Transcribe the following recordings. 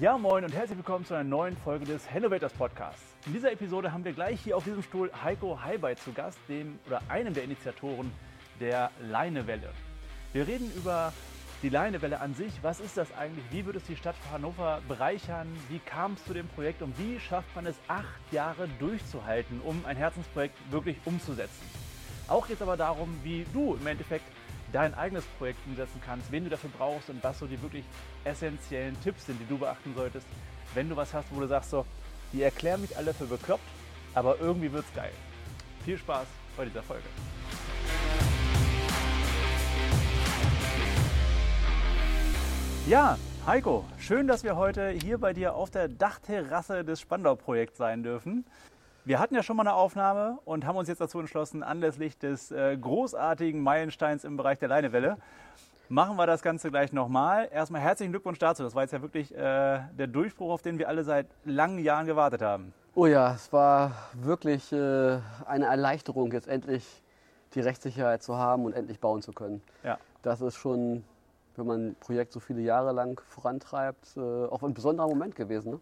Ja, moin und herzlich willkommen zu einer neuen Folge des Hellovators Podcasts. In dieser Episode haben wir gleich hier auf diesem Stuhl Heiko Heibei zu Gast, dem oder einem der Initiatoren der Leinewelle. Wir reden über die Leinewelle an sich. Was ist das eigentlich? Wie wird es die Stadt Hannover bereichern? Wie kam es zu dem Projekt und wie schafft man es, acht Jahre durchzuhalten, um ein Herzensprojekt wirklich umzusetzen? Auch geht es aber darum, wie du im Endeffekt dein eigenes Projekt umsetzen kannst, wen du dafür brauchst und was so die wirklich essentiellen Tipps sind, die du beachten solltest, wenn du was hast, wo du sagst so, die erklären mich alle für bekloppt, aber irgendwie wird's geil. Viel Spaß bei dieser Folge. Ja, Heiko, schön, dass wir heute hier bei dir auf der Dachterrasse des Spandau-Projekts sein dürfen. Wir hatten ja schon mal eine Aufnahme und haben uns jetzt dazu entschlossen, anlässlich des äh, großartigen Meilensteins im Bereich der Leinewelle, machen wir das Ganze gleich nochmal. Erstmal herzlichen Glückwunsch dazu. Das war jetzt ja wirklich äh, der Durchbruch, auf den wir alle seit langen Jahren gewartet haben. Oh ja, es war wirklich äh, eine Erleichterung, jetzt endlich die Rechtssicherheit zu haben und endlich bauen zu können. Ja. Das ist schon, wenn man ein Projekt so viele Jahre lang vorantreibt, äh, auch ein besonderer Moment gewesen. Ne?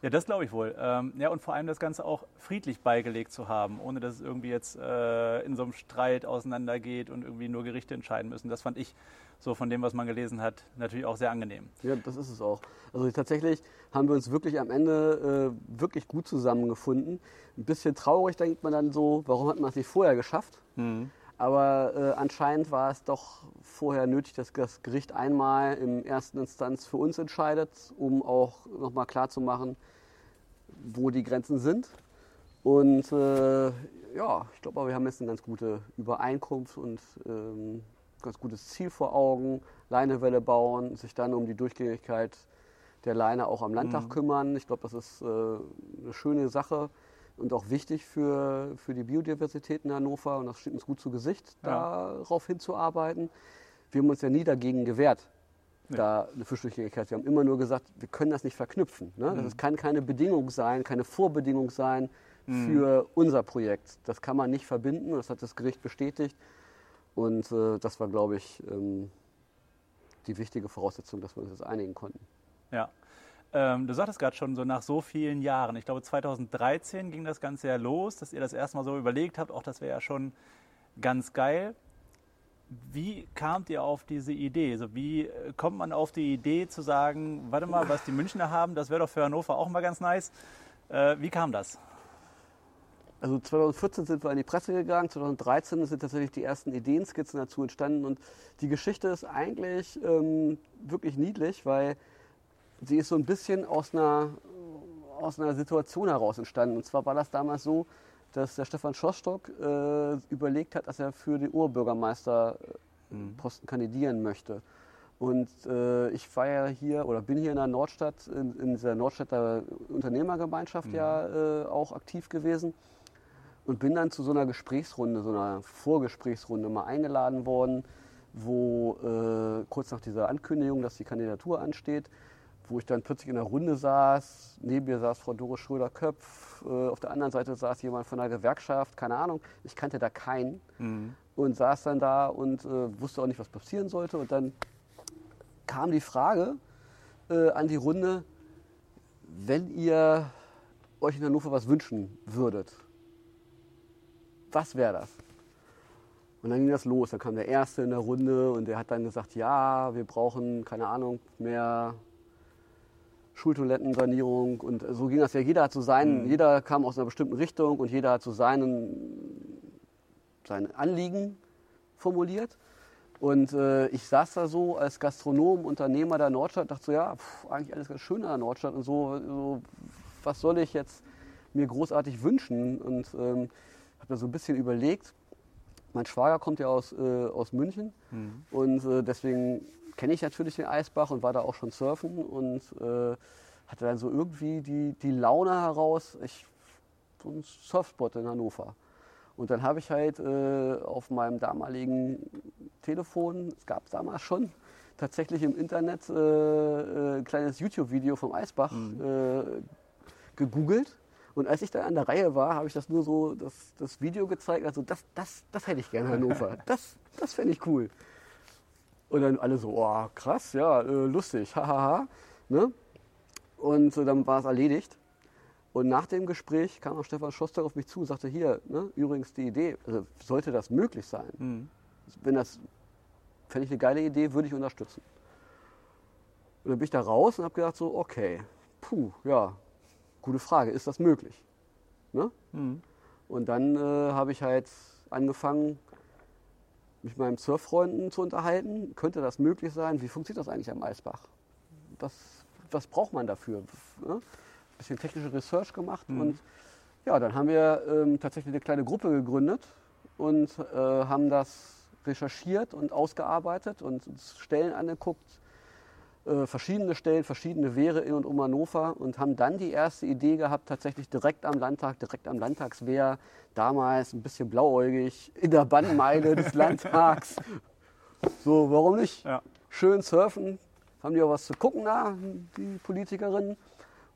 Ja, das glaube ich wohl. Ähm, ja, und vor allem das Ganze auch friedlich beigelegt zu haben, ohne dass es irgendwie jetzt äh, in so einem Streit auseinandergeht und irgendwie nur Gerichte entscheiden müssen. Das fand ich so von dem, was man gelesen hat, natürlich auch sehr angenehm. Ja, das ist es auch. Also tatsächlich haben wir uns wirklich am Ende äh, wirklich gut zusammengefunden. Ein bisschen traurig denkt man dann so, warum hat man es nicht vorher geschafft? Mhm. Aber äh, anscheinend war es doch vorher nötig, dass das Gericht einmal im ersten Instanz für uns entscheidet, um auch nochmal klarzumachen, wo die Grenzen sind. Und äh, ja, ich glaube, wir haben jetzt eine ganz gute Übereinkunft und ähm, ganz gutes Ziel vor Augen. Leinewelle bauen, sich dann um die Durchgängigkeit der Leine auch am Landtag Mhm. kümmern. Ich glaube, das ist äh, eine schöne Sache und auch wichtig für, für die Biodiversität in Hannover. Und das steht uns gut zu Gesicht, Ja. darauf hinzuarbeiten. Wir haben uns ja nie dagegen gewehrt, Nee. da eine Fischdurchgängigkeit. Wir haben immer nur gesagt, wir können das nicht verknüpfen. Ne? Mhm. Das kann keine Bedingung sein, keine Vorbedingung sein Mhm. für unser Projekt. Das kann man nicht verbinden. Das hat das Gericht bestätigt. Und äh, das war, glaube ich, ähm, die wichtige Voraussetzung, dass wir uns jetzt einigen konnten. Ja. Ähm, du sagtest gerade schon, so nach so vielen Jahren, ich glaube 2013 ging das Ganze ja los, dass ihr das erstmal so überlegt habt, auch das wäre ja schon ganz geil. Wie kamt ihr auf diese Idee? Also wie äh, kommt man auf die Idee zu sagen, warte mal, was die Münchner haben, das wäre doch für Hannover auch mal ganz nice. Äh, wie kam das? Also 2014 sind wir in die Presse gegangen, 2013 sind tatsächlich die ersten Ideenskizzen dazu entstanden und die Geschichte ist eigentlich ähm, wirklich niedlich, weil sie ist so ein bisschen aus einer, aus einer Situation heraus entstanden. Und zwar war das damals so, dass der Stefan Schostock äh, überlegt hat, dass er für den Oberbürgermeisterposten kandidieren möchte. Und äh, ich war ja hier oder bin hier in der Nordstadt, in, in dieser Nordstädter Unternehmergemeinschaft ja äh, auch aktiv gewesen und bin dann zu so einer Gesprächsrunde, so einer Vorgesprächsrunde mal eingeladen worden, wo äh, kurz nach dieser Ankündigung, dass die Kandidatur ansteht, wo ich dann plötzlich in der Runde saß, neben mir saß Frau Doris Schröder-Köpf, äh, auf der anderen Seite saß jemand von der Gewerkschaft, keine Ahnung, ich kannte da keinen und saß dann da und äh, wusste auch nicht, was passieren sollte und dann kam die Frage äh, an die Runde, wenn ihr euch in Hannover was wünschen würdet, was wäre das? Und dann ging das los. Dann kam der Erste in der Runde und der hat dann gesagt, ja, wir brauchen, keine Ahnung, mehr Schultoilettensanierung. Und so ging das ja. Jeder hat so seinen, Mhm. jeder kam aus einer bestimmten Richtung und jeder hat so seinen, sein Anliegen formuliert. Und äh, ich saß da so als Gastronom, Unternehmer der Nordstadt, dachte so, ja, pff, eigentlich alles ganz schön an der Nordstadt und so, so was soll ich jetzt mir großartig wünschen? Und ähm, habe da so ein bisschen überlegt. Mein Schwager kommt ja aus, äh, aus München und äh, deswegen kenne ich natürlich den Eisbach und war da auch schon surfen und äh, hatte dann so irgendwie die, die Laune heraus, ich, so ein Surfspot in Hannover. Und dann habe ich halt äh, auf meinem damaligen Telefon, es gab es damals schon, tatsächlich im Internet äh, äh, ein kleines YouTube-Video vom Eisbach äh, gegoogelt. Und als ich dann an der Reihe war, habe ich das nur so, das, das Video gezeigt. Also das, das, das hätte ich gerne in Hannover. Das, das fände ich cool. Und dann alle so, oh, krass, ja, äh, lustig, hahaha. Ne? Und äh, dann war es erledigt. Und nach dem Gespräch kam auch Stefan Schoster auf mich zu und sagte, hier, ne, übrigens die Idee, also sollte das möglich sein? Mhm. Wenn das, fände ich eine geile Idee, würde ich unterstützen. Und dann bin ich da raus und habe gedacht so, okay, puh, ja, gute Frage, ist das möglich? Ne? Mhm. Und dann äh, habe ich halt angefangen, mich mit meinen Surffreunden zu unterhalten. Könnte das möglich sein? Wie funktioniert das eigentlich am Eisbach? Was, was braucht man dafür? Ne? bisschen technische Research gemacht Mhm. und ja, dann haben wir ähm, tatsächlich eine kleine Gruppe gegründet und äh, haben das recherchiert und ausgearbeitet und uns Stellen angeguckt, äh, verschiedene Stellen, verschiedene Wehre in und um Hannover und haben dann die erste Idee gehabt, tatsächlich direkt am Landtag, direkt am Landtagswehr, damals ein bisschen blauäugig, in der Bannmeile des Landtags. So, warum nicht? Ja. Schön surfen, haben die auch was zu gucken da, die Politikerinnen.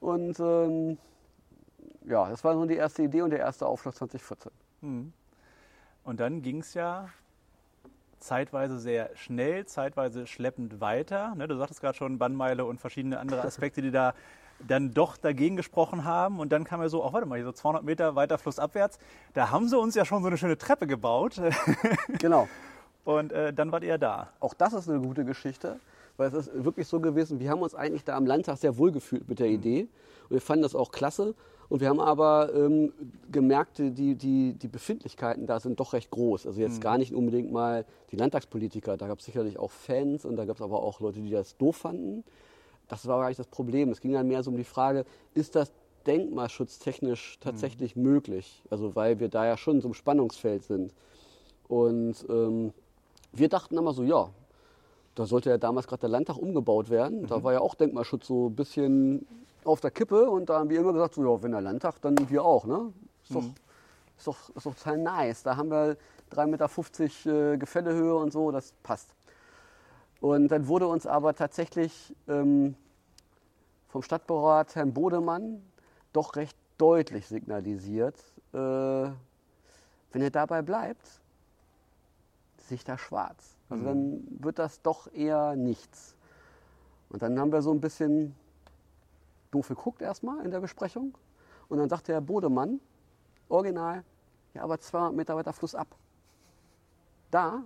Und ähm, ja, das war so die erste Idee und der erste Aufschlag 2014. Mhm. Und dann ging es ja zeitweise sehr schnell, zeitweise schleppend weiter. Ne, du sagtest gerade schon Bannmeile und verschiedene andere Aspekte, die da dann doch dagegen gesprochen haben. Und dann kam ja so, ach warte mal, hier so 200 Meter weiter flussabwärts, da haben sie uns ja schon so eine schöne Treppe gebaut. Genau. Und äh, dann wart ihr da. Auch das ist eine gute Geschichte, weil es ist wirklich so gewesen, wir haben uns eigentlich da am Landtag sehr wohl gefühlt mit der Idee und wir fanden das auch klasse. Und wir haben aber ähm, gemerkt, die, die, die Befindlichkeiten da sind doch recht groß. Also jetzt gar nicht unbedingt mal die Landtagspolitiker, da gab es sicherlich auch Fans und da gab es aber auch Leute, die das doof fanden. Das war gar nicht das Problem. Es ging dann mehr so um die Frage, ist das denkmalschutztechnisch tatsächlich möglich? Also weil wir da ja schon so im Spannungsfeld sind. Und ähm, wir dachten immer so, ja, da sollte ja damals gerade der Landtag umgebaut werden. Da war ja auch Denkmalschutz so ein bisschen auf der Kippe und da haben wir immer gesagt, so, ja, wenn der Landtag, dann wir auch. Ne? Ist, doch, ist, doch, ist doch total nice. Da haben wir 3,50 Meter äh, Gefällehöhe und so, das passt. Und dann wurde uns aber tatsächlich ähm, vom Stadtbaurat Herrn Bodemann doch recht deutlich signalisiert, äh, wenn er dabei bleibt, sehe ich da schwarz. Also dann wird das doch eher nichts. Und dann haben wir so ein bisschen doof geguckt erstmal in der Besprechung. Und dann sagte Herr Bodemann, original, ja, aber 200 Meter weiter Fluss ab. Da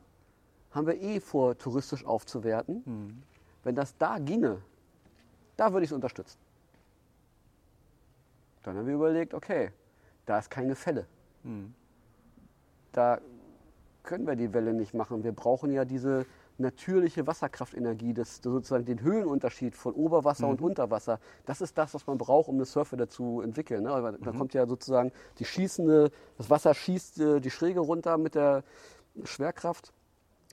haben wir eh vor, touristisch aufzuwerten. Wenn das da ginge, da würde ich es unterstützen. Dann haben wir überlegt, okay, da ist kein Gefälle. Da können wir die Welle nicht machen. Wir brauchen ja diese natürliche Wasserkraftenergie, das sozusagen den Höhenunterschied von Oberwasser und Unterwasser. Das ist das, was man braucht, um eine Surfer zu entwickeln. Ne? Da kommt ja sozusagen die schießende, das Wasser schießt äh, die Schräge runter mit der Schwerkraft.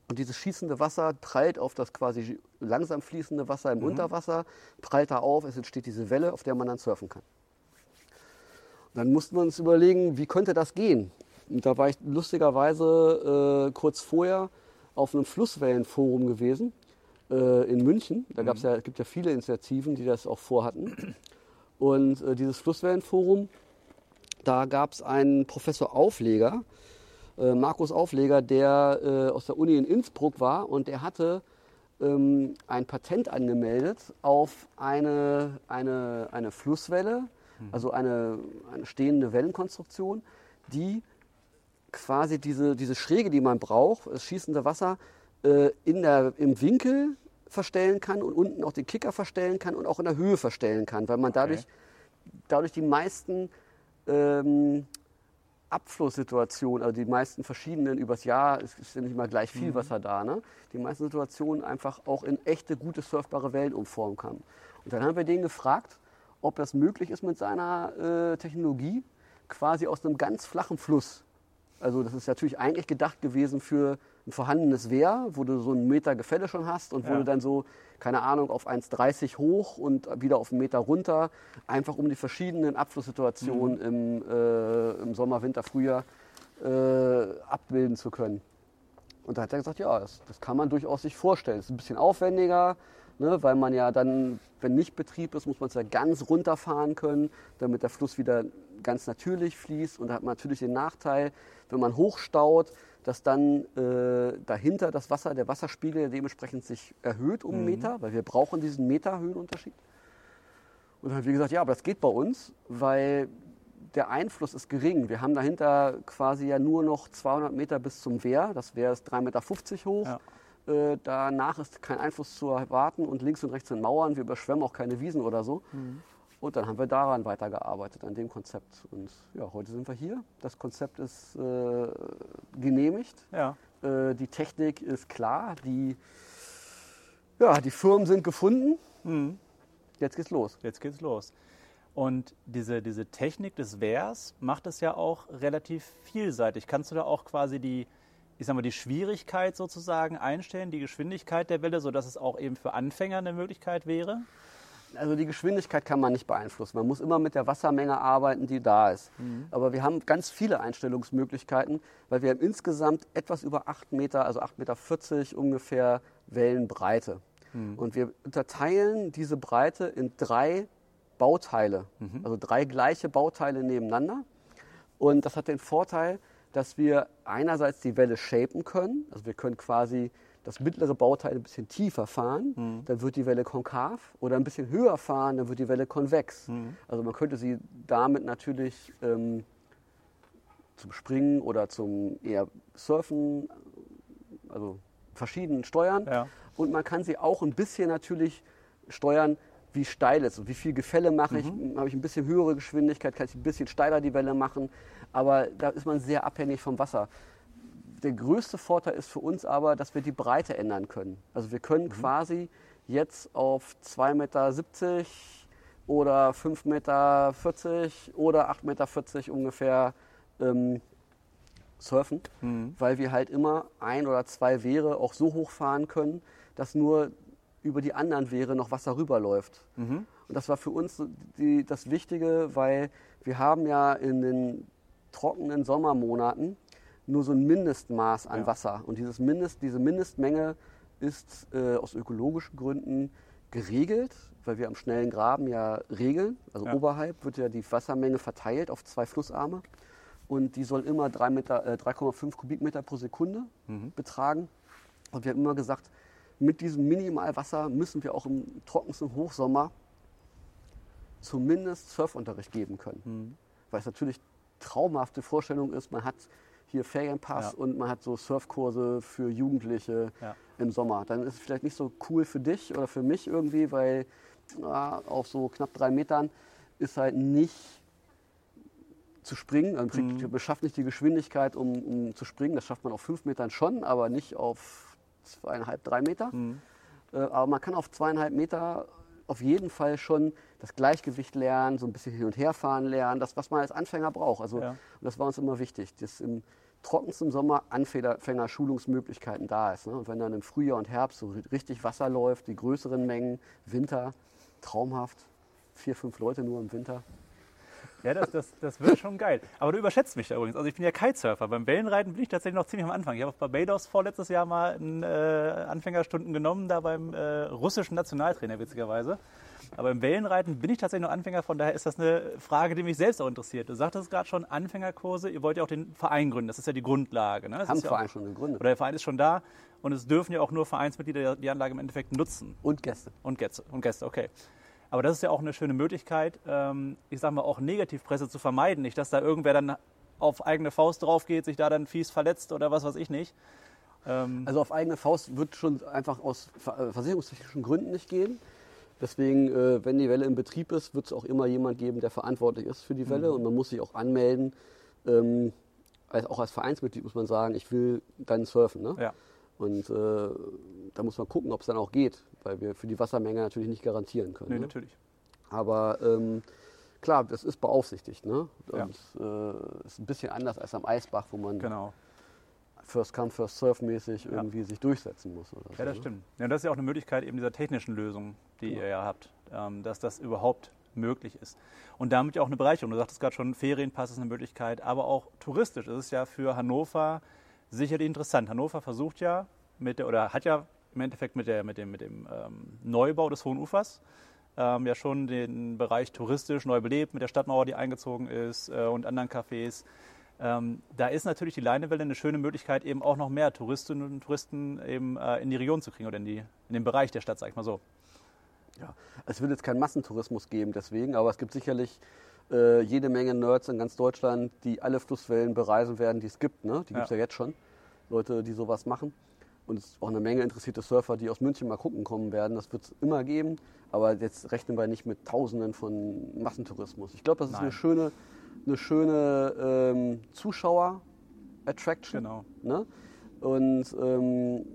Und dieses schießende Wasser prallt auf das quasi langsam fließende Wasser im Unterwasser, prallt da auf, es entsteht diese Welle, auf der man dann surfen kann. Und dann mussten wir uns überlegen, wie könnte das gehen? Und da war ich lustigerweise äh, kurz vorher auf einem Flusswellenforum gewesen äh, in München. Da gab's ja, gibt ja viele Initiativen, die das auch vorhatten. Und äh, dieses Flusswellenforum, da gab es einen Professor Aufleger, äh, Markus Aufleger, der äh, aus der Uni in Innsbruck war und der hatte ähm, ein Patent angemeldet auf eine, eine, eine Flusswelle, also eine, eine stehende Wellenkonstruktion, die quasi diese, diese Schräge, die man braucht, das schießende Wasser, äh, in der, im Winkel verstellen kann und unten auch den Kicker verstellen kann und auch in der Höhe verstellen kann, weil man dadurch, dadurch die meisten ähm, Abflusssituationen, also die meisten verschiedenen übers Jahr, es ist ja nicht immer gleich viel Wasser da, ne? die meisten Situationen einfach auch in echte, gute, surfbare Wellen umformen kann. Und dann haben wir den gefragt, ob das möglich ist mit seiner äh, Technologie, quasi aus einem ganz flachen Fluss. Also das ist natürlich eigentlich gedacht gewesen für ein vorhandenes Wehr, wo du so einen Meter Gefälle schon hast und wo Ja. du dann so, keine Ahnung, auf 1,30 hoch und wieder auf einen Meter runter, einfach um die verschiedenen Abflusssituationen im, äh, im Sommer, Winter, Frühjahr äh, abbilden zu können. Und da hat er gesagt, ja, das, das kann man durchaus sich vorstellen. Es ist ein bisschen aufwendiger, ne, weil man ja dann, wenn nicht Betrieb ist, muss man es ja ganz runterfahren können, damit der Fluss wieder ganz natürlich fließt. Und da hat man natürlich den Nachteil, wenn man hochstaut, dass dann äh, dahinter das Wasser, der Wasserspiegel dementsprechend sich erhöht um einen Meter, weil wir brauchen diesen Meter Höhenunterschied. Und dann haben wir gesagt, ja, aber das geht bei uns, weil der Einfluss ist gering. Wir haben dahinter quasi ja nur noch 200 Meter bis zum Wehr. Das Wehr ist 3,50 Meter hoch. Ja. Äh, danach ist kein Einfluss zu erwarten und links und rechts sind Mauern. Wir überschwemmen auch keine Wiesen oder so. Mhm. Und dann haben wir daran weitergearbeitet, an dem Konzept. Und ja, heute sind wir hier. Das Konzept ist äh, genehmigt. Ja. Äh, die Technik ist klar. Die, ja, die Firmen sind gefunden. Mhm. Jetzt geht's los. Jetzt geht's los. Und diese, diese Technik des Wehrs macht es ja auch relativ vielseitig. Kannst du da auch quasi die, ich sag mal, die Schwierigkeit sozusagen einstellen, die Geschwindigkeit der Welle, sodass es auch eben für Anfänger eine Möglichkeit wäre? Also die Geschwindigkeit kann man nicht beeinflussen. Man muss immer mit der Wassermenge arbeiten, die da ist. Mhm. Aber wir haben ganz viele Einstellungsmöglichkeiten, weil wir haben insgesamt etwas über 8 Meter, also 8,40 Meter ungefähr Wellenbreite. Mhm. Und wir unterteilen diese Breite in drei Bauteile, mhm. also drei gleiche Bauteile nebeneinander. Und das hat den Vorteil, dass wir einerseits die Welle shapen können. Also wir können quasi das mittlere Bauteil ein bisschen tiefer fahren, mhm. dann wird die Welle konkav oder ein bisschen höher fahren, dann wird die Welle konvex. Mhm. Also man könnte sie damit natürlich ähm, zum Springen oder zum eher Surfen, also verschieden steuern. Ja. Und man kann sie auch ein bisschen natürlich steuern, wie steil es ist und wie viel Gefälle mache ich. Mhm. Habe ich ein bisschen höhere Geschwindigkeit, kann ich ein bisschen steiler die Welle machen. Aber da ist man sehr abhängig vom Wasser. Der größte Vorteil ist für uns aber, dass wir die Breite ändern können. Also wir können mhm. quasi jetzt auf 2,70 Meter oder 5,40 Meter oder 8,40 Meter ungefähr ähm, surfen, mhm. weil wir halt immer ein oder zwei Wehre auch so hoch fahren können, dass nur über die anderen Wehre noch Wasser rüberläuft. Mhm. Und das war für uns die, das Wichtige, weil wir haben ja in den trockenen Sommermonaten nur so ein Mindestmaß an ja. Wasser. Und dieses Mindest, diese Mindestmenge ist äh, aus ökologischen Gründen geregelt, weil wir am schnellen Graben ja regeln. Also ja. oberhalb wird ja die Wassermenge verteilt auf zwei Flussarme. Und die soll immer 3,5 äh, Kubikmeter pro Sekunde mhm. betragen. Und wir haben immer gesagt, mit diesem Minimalwasser müssen wir auch im trockensten Hochsommer zumindest Surfunterricht geben können. Mhm. Weil es natürlich traumhafte Vorstellung ist, man hat hier Ferienpass ja. und man hat so Surfkurse für Jugendliche ja. im Sommer. Dann ist es vielleicht nicht so cool für dich oder für mich irgendwie, weil ja, auf so knapp drei Metern ist halt nicht zu springen. Man kriegt, mhm. beschafft nicht die Geschwindigkeit, um, um, zu springen. Das schafft man auf fünf Metern schon, aber nicht auf zweieinhalb, drei Meter. Mhm. Äh, aber man kann auf zweieinhalb Meter auf jeden Fall schon das Gleichgewicht lernen, so ein bisschen hin und her fahren lernen, das, was man als Anfänger braucht. Also, ja. das war uns immer wichtig, dass im trockensten Sommer Anfänger-Schulungsmöglichkeiten da ist. Ne? Und wenn dann im Frühjahr und Herbst so richtig Wasser läuft, die größeren Mengen, Winter, traumhaft, vier, fünf Leute nur im Winter. Ja, das, das, das wird schon geil. Aber du überschätzt mich da übrigens. Also ich bin ja Kitesurfer. Beim Wellenreiten bin ich tatsächlich noch ziemlich am Anfang. Ich habe auf Barbados vorletztes Jahr mal ein, äh, Anfängerstunden genommen, da beim äh, russischen Nationaltrainer witzigerweise. Aber im Wellenreiten bin ich tatsächlich noch Anfänger, von daher ist das eine Frage, die mich selbst auch interessiert. Du sagtest gerade schon, Anfängerkurse, ihr wollt ja auch den Verein gründen, das ist ja die Grundlage. Ne? Das Haben ja Verein schon gegründet. Oder der Verein ist schon da und es dürfen ja auch nur Vereinsmitglieder die Anlage im Endeffekt nutzen. Und Gäste. Und Gäste, und Gäste okay. Aber das ist ja auch eine schöne Möglichkeit, ähm, ich sage mal, auch Negativpresse zu vermeiden. Nicht, dass da irgendwer dann auf eigene Faust drauf geht, sich da dann fies verletzt oder was weiß ich nicht. Ähm also auf eigene Faust wird schon einfach aus äh, versicherungstechnischen Gründen nicht gehen. Deswegen, äh, wenn die Welle in Betrieb ist, wird es auch immer jemand geben, der verantwortlich ist für die Welle. Mhm. Und man muss sich auch anmelden. Ähm, auch als Vereinsmitglied muss man sagen, ich will dann surfen. Ne? Ja. Und äh, da muss man gucken, ob es dann auch geht, weil wir für die Wassermenge natürlich nicht garantieren können. Nee, ne? natürlich. Aber ähm, klar, das ist beaufsichtigt. Ne? Ja. Und äh, ist ein bisschen anders als am Eisbach, wo man genau. First Come, First Serve mäßig irgendwie ja. sich durchsetzen muss. ja, so, das ne? stimmt. Ja, das ist ja auch eine Möglichkeit eben dieser technischen Lösung, die genau. ihr ja habt, ähm, dass das überhaupt möglich ist. Und damit ja auch eine Bereicherung. Du sagtest gerade schon, Ferienpass ist eine Möglichkeit, aber auch touristisch ist es ja für Hannover sicherlich interessant. Hannover versucht ja mit der, oder hat ja im Endeffekt mit, der, mit dem, mit dem ähm, Neubau des Hohen Ufers ähm, ja schon den Bereich touristisch neu belebt mit der Stadtmauer, die eingezogen ist äh, und anderen Cafés. Ähm, da ist natürlich die Leinewelle eine schöne Möglichkeit, eben auch noch mehr Touristinnen und Touristen eben äh, in die Region zu kriegen oder in, die, in den Bereich der Stadt, sag ich mal so. Ja, es wird jetzt keinen Massentourismus geben deswegen, aber es gibt sicherlich äh, jede Menge Nerds in ganz Deutschland, die alle Flusswellen bereisen werden, die es gibt. Ne? Die gibt es ja jetzt schon. Leute, die sowas machen. Und es ist auch eine Menge interessierte Surfer, die aus München mal gucken kommen werden. Das wird es immer geben. Aber jetzt rechnen wir nicht mit Tausenden von Massentourismus. Ich glaube, das ist Nein. eine schöne, eine schöne ähm, Zuschauer-Attraction. Genau. Ne? Und ähm,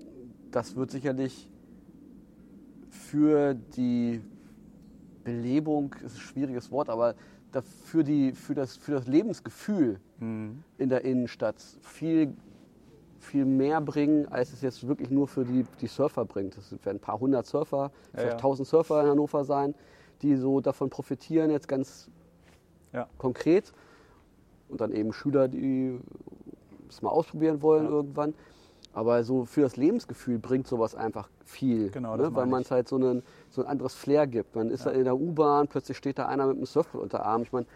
das wird sicherlich für die Belebung, ist ein schwieriges Wort, aber für, die, für, das, für das Lebensgefühl Mhm. in der Innenstadt viel, viel mehr bringen, als es jetzt wirklich nur für die, die Surfer bringt. Es werden ein paar hundert Surfer, vielleicht ja. tausend Surfer in Hannover sein, die so davon profitieren, jetzt ganz Ja. konkret. Und dann eben Schüler, die es mal ausprobieren wollen Ja. irgendwann. Aber so für das Lebensgefühl bringt sowas einfach viel. Genau, das ne? Weil man es halt so, einen, so ein anderes Flair gibt. Man ist da in der U-Bahn, plötzlich steht da einer mit einem Surfbrett unter Arm. Ich meine,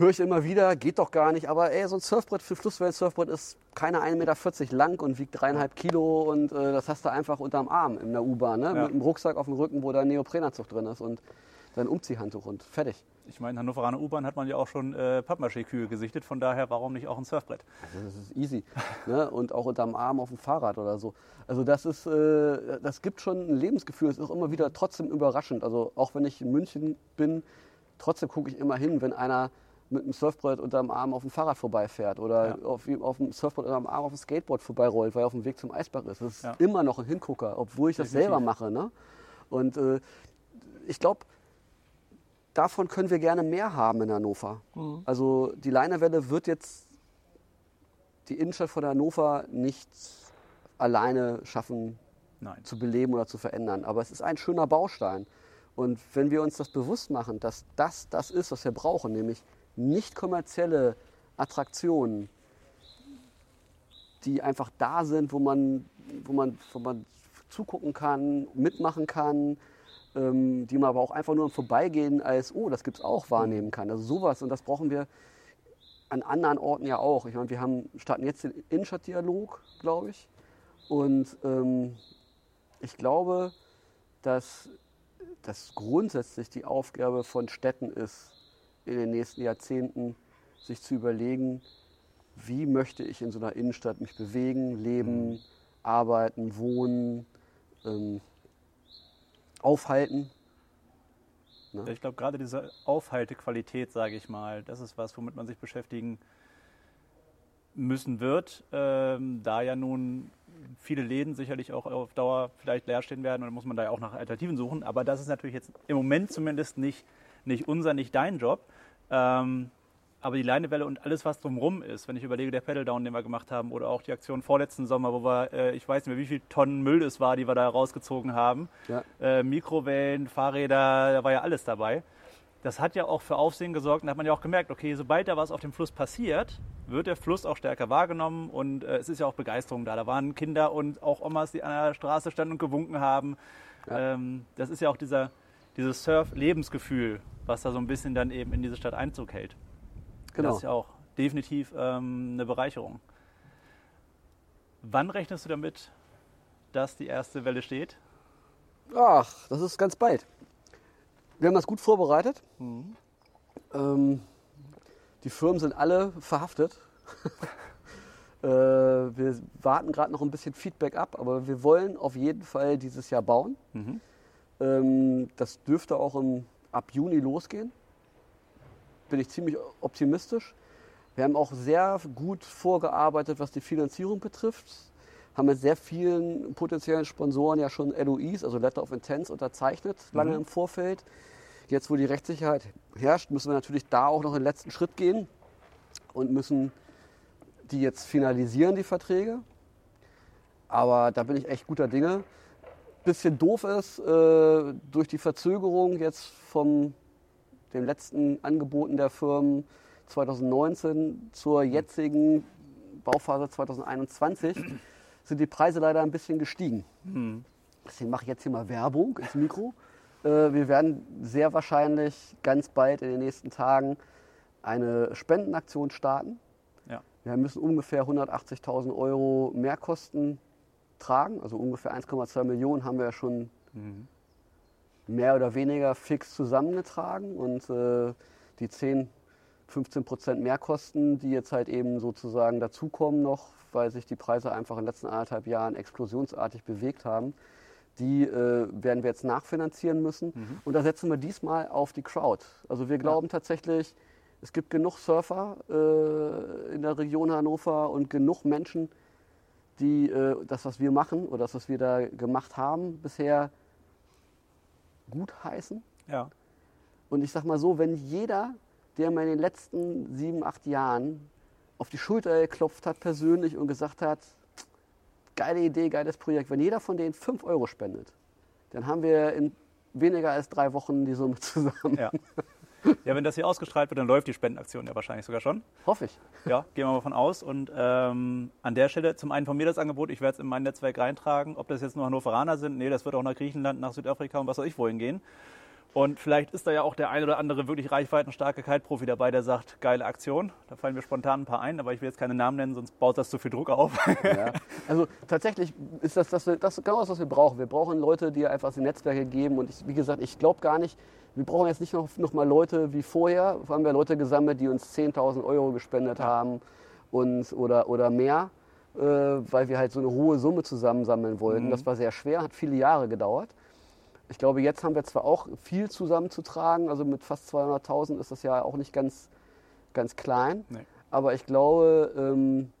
höre ich immer wieder, geht doch gar nicht. Aber ey, so ein Surfbrett für Flusswellen-Surfbrett ist keine 1,40 Meter lang und wiegt dreieinhalb Kilo und äh, das hast du einfach unterm Arm in der U-Bahn. Ne? Ja. Mit einem Rucksack auf dem Rücken, wo da ein Neoprenanzug drin ist und dein Umziehhandtuch und fertig. Ich meine, Hannoveraner U-Bahn hat man ja auch schon äh, Pappmaché-Kühe gesichtet, von daher warum nicht auch ein Surfbrett? Also das ist easy. ne? Und auch unterm Arm auf dem Fahrrad oder so. Also das ist, äh, das gibt schon ein Lebensgefühl. Es ist auch immer wieder trotzdem überraschend. Also auch wenn ich in München bin, trotzdem gucke ich immer hin, wenn einer mit einem Surfbrett unterm Arm auf dem Fahrrad vorbeifährt oder Ja. auf, auf dem Surfbrett unterm Arm auf dem Skateboard vorbeirollt, weil er auf dem Weg zum Eisberg ist. Das ist Ja. immer noch ein Hingucker, obwohl ich das Definitiv. selber mache. Ne? Und äh, ich glaube, davon können wir gerne mehr haben in Hannover. Also die Leinewelle wird jetzt die Innenstadt von Hannover nicht alleine schaffen Nein. zu beleben oder zu verändern. Aber es ist ein schöner Baustein. Und wenn wir uns das bewusst machen, dass das das ist, was wir brauchen, nämlich nicht kommerzielle Attraktionen, die einfach da sind, wo man, wo man, wo man zugucken kann, mitmachen kann, ähm, die man aber auch einfach nur im Vorbeigehen als, oh, das gibt es auch, wahrnehmen kann. Also sowas. Und das brauchen wir an anderen Orten ja auch. Ich meine, wir haben, starten jetzt den Innenstadtdialog, glaube ich. Und ähm, ich glaube, dass das grundsätzlich die Aufgabe von Städten ist, in den nächsten Jahrzehnten sich zu überlegen, wie möchte ich in so einer Innenstadt mich bewegen, leben, arbeiten, wohnen, ähm, aufhalten. Ich glaube, gerade diese Aufhaltequalität, sage ich mal, das ist was, womit man sich beschäftigen müssen wird, ähm, da ja nun viele Läden sicherlich auch auf Dauer vielleicht leer stehen werden und muss man da ja auch nach Alternativen suchen. Aber das ist natürlich jetzt im Moment zumindest nicht, nicht unser, nicht dein Job. Ähm, aber die Leinewelle und alles, was drumherum ist, wenn ich überlege, der Pedal Down, den wir gemacht haben, oder auch die Aktion vorletzten Sommer, wo wir, äh, ich weiß nicht mehr, wie viel Tonnen Müll es war, die wir da rausgezogen haben, Ja. äh, Mikrowellen, Fahrräder, da war ja alles dabei. Das hat ja auch für Aufsehen gesorgt und da hat man ja auch gemerkt, okay, sobald da was auf dem Fluss passiert, wird der Fluss auch stärker wahrgenommen und äh, es ist ja auch Begeisterung da. Da waren Kinder und auch Omas, die an der Straße standen und gewunken haben. Ähm, das ist ja auch dieser, dieses Surf-Lebensgefühl, was da so ein bisschen dann eben in diese Stadt Einzug hält. Genau. Das ist ja auch definitiv ähm, eine Bereicherung. Wann rechnest du damit, dass die erste Welle steht? Ach, das ist ganz bald. Wir haben das gut vorbereitet. Ähm, die Firmen sind alle verhaftet. äh, wir warten gerade noch ein bisschen Feedback ab, aber wir wollen auf jeden Fall dieses Jahr bauen. Mhm. Ähm, das dürfte auch im, ab Juni losgehen. Bin ich ziemlich optimistisch. Wir haben auch sehr gut vorgearbeitet, was die Finanzierung betrifft. Haben mit sehr vielen potenziellen Sponsoren ja schon LOIs, also Letter of Intents, unterzeichnet, lange im Vorfeld. Jetzt, wo die Rechtssicherheit herrscht, müssen wir natürlich da auch noch den letzten Schritt gehen und müssen die jetzt finalisieren, die Verträge. Aber da bin ich echt guter Dinge. Bisschen doof ist, äh, durch die Verzögerung jetzt von den letzten Angeboten der Firmen 2019 zur jetzigen Bauphase 2021 sind die Preise leider ein bisschen gestiegen. Deswegen mache ich jetzt hier mal Werbung ins Mikro. Äh, wir werden sehr wahrscheinlich ganz bald in den nächsten Tagen eine Spendenaktion starten. Ja. Wir müssen ungefähr 180.000 Euro Mehrkosten tragen. Also ungefähr 1,2 Millionen haben wir ja schon mehr oder weniger fix zusammengetragen und äh, die 10, 15 Prozent Mehrkosten, die jetzt halt eben sozusagen dazukommen noch, weil sich die Preise einfach in den letzten anderthalb Jahren explosionsartig bewegt haben, die äh, werden wir jetzt nachfinanzieren müssen. Mhm. Und da setzen wir diesmal auf die Crowd. Also wir glauben tatsächlich, es gibt genug Surfer äh, in der Region Hannover und genug Menschen, die äh, das, was wir machen oder das, was wir da gemacht haben, bisher gut heißen. Ja. Und ich sag mal so, wenn jeder, der mir in den letzten sieben, acht Jahren auf die Schulter geklopft hat persönlich und gesagt hat, geile Idee, geiles Projekt, wenn jeder von denen 5 Euro spendet, dann haben wir in weniger als drei Wochen die Summe zusammen. Ja. ja, wenn das hier ausgestrahlt wird, dann läuft die Spendenaktion ja wahrscheinlich sogar schon. Hoffe ich. Ja, gehen wir mal von aus. Und ähm, an der Stelle zum einen von mir das Angebot, ich werde es in mein Netzwerk reintragen. Ob das jetzt nur Hannoveraner sind, nee, das wird auch nach Griechenland, nach Südafrika und was weiß ich wohin gehen. Und vielleicht ist da ja auch der ein oder andere wirklich reichweitenstarke Kite-Profi dabei, der sagt, geile Aktion. Da fallen mir spontan ein paar ein, aber ich will jetzt keine Namen nennen, sonst baut das zu viel Druck auf. Ja. Also tatsächlich ist das, das, das genau das, was wir brauchen. Wir brauchen Leute, die einfach die Netzwerke geben. Und ich, wie gesagt, ich glaube gar nicht, wir brauchen jetzt nicht noch, noch mal Leute wie vorher. Wir haben ja Leute gesammelt, die uns 10.000 Euro gespendet haben und, oder, oder mehr, äh, weil wir halt so eine hohe Summe zusammensammeln wollten. Mhm. Das war sehr schwer, hat viele Jahre gedauert. Ich glaube, jetzt haben wir zwar auch viel zusammenzutragen, also mit fast 200.000 ist das ja auch nicht ganz, ganz klein, Nee. aber ich glaube, ähm,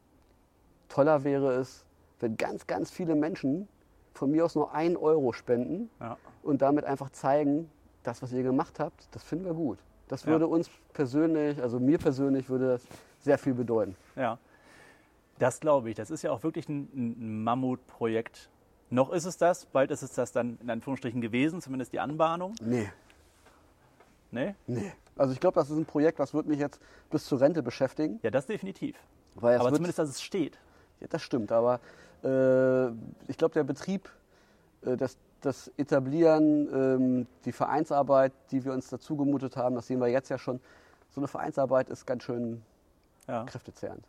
toller wäre es, wenn ganz, ganz viele Menschen von mir aus nur einen Euro spenden Ja. und damit einfach zeigen, das, was ihr gemacht habt, das finden wir gut. Das Ja. würde uns persönlich, also mir persönlich, würde das sehr viel bedeuten. Ja, das glaube ich. Das ist ja auch wirklich ein, ein Mammutprojekt. Noch ist es das, bald ist es das dann in Anführungsstrichen gewesen, zumindest die Anbahnung. Nee, Ne? nee. Also ich glaube, das ist ein Projekt, das wird mich jetzt bis zur Rente beschäftigen. Ja, das definitiv. Weil Aber zumindest, dass es steht. Ja, das stimmt, aber äh, ich glaube, der Betrieb, äh, das, das Etablieren, ähm, die Vereinsarbeit, die wir uns dazu gemutet haben, das sehen wir jetzt ja schon, so eine Vereinsarbeit ist ganz schön Ja. kräftezehrend.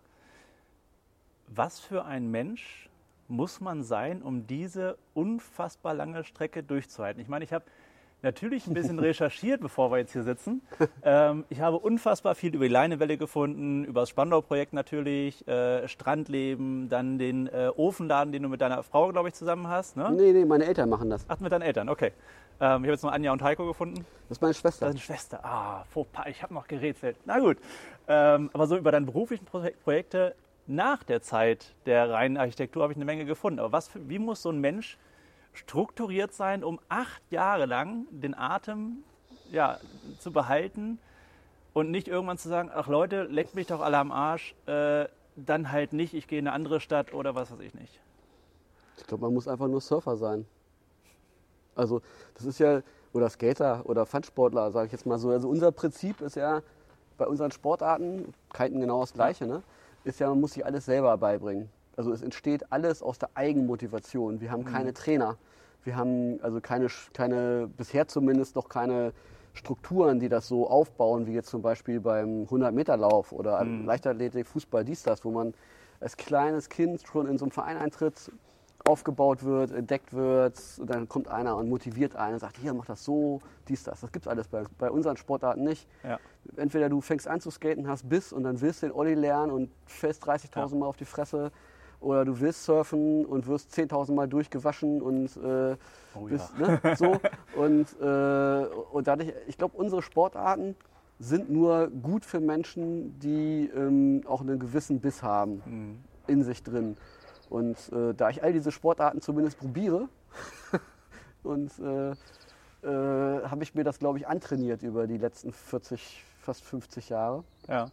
Was für ein Mensch muss man sein, um diese unfassbar lange Strecke durchzuhalten? Ich meine, ich habe natürlich ein bisschen recherchiert, bevor wir jetzt hier sitzen. Ähm, ich habe unfassbar viel über die Leinewelle gefunden, über das Spandau-Projekt natürlich, äh, Strandleben, dann den äh, Ofenladen, den du mit deiner Frau, glaube ich, zusammen hast. Ne? Nee, nee, meine Eltern machen das. Ach, mit deinen Eltern, okay. Ähm, ich habe jetzt noch Anja und Heiko gefunden. Das ist meine Schwester. Deine Schwester. Ah, ich habe noch gerätselt. Na gut. Ähm, aber so über deine beruflichen Pro Projekte nach der Zeit der reinen Architektur habe ich eine Menge gefunden. Aber was wie muss so ein Mensch strukturiert sein, um acht Jahre lang den Atem ja, zu behalten und nicht irgendwann zu sagen, ach Leute, leckt mich doch alle am Arsch, äh, dann halt nicht, ich gehe in eine andere Stadt oder was weiß ich nicht. Ich glaube, man muss einfach nur Surfer sein. Also das ist ja, oder Skater oder Funsportler, sage ich jetzt mal so. Also unser Prinzip ist ja bei unseren Sportarten, Kiten genau das gleiche, ne? Ist ja, man muss sich alles selber beibringen. Also es entsteht alles aus der Eigenmotivation. Wir haben keine Trainer. Wir haben also keine, keine, bisher zumindest noch keine Strukturen, die das so aufbauen, wie jetzt zum Beispiel beim 100-Meter-Lauf oder Leichtathletik, Fußball, dies, das, wo man als kleines Kind schon in so einem Verein eintritt, aufgebaut wird, entdeckt wird, und dann kommt einer und motiviert einen und sagt, hier, mach das so, dies, das. Das gibt es alles bei, bei unseren Sportarten nicht. Ja. Entweder du fängst an zu skaten, hast Biss und dann willst du den Olli lernen und fällst 30.000 Ja. Mal auf die Fresse. Oder du willst surfen und wirst 10.000 Mal durchgewaschen und äh, Oh ja. bist, ne, so. Und, äh, und dadurch, ich glaube, unsere Sportarten sind nur gut für Menschen, die ähm, auch einen gewissen Biss haben Mhm. in sich drin. Und äh, da ich all diese Sportarten zumindest probiere, und äh, äh, habe ich mir das, glaube ich, antrainiert über die letzten 40, fast 50 Jahre. Ja.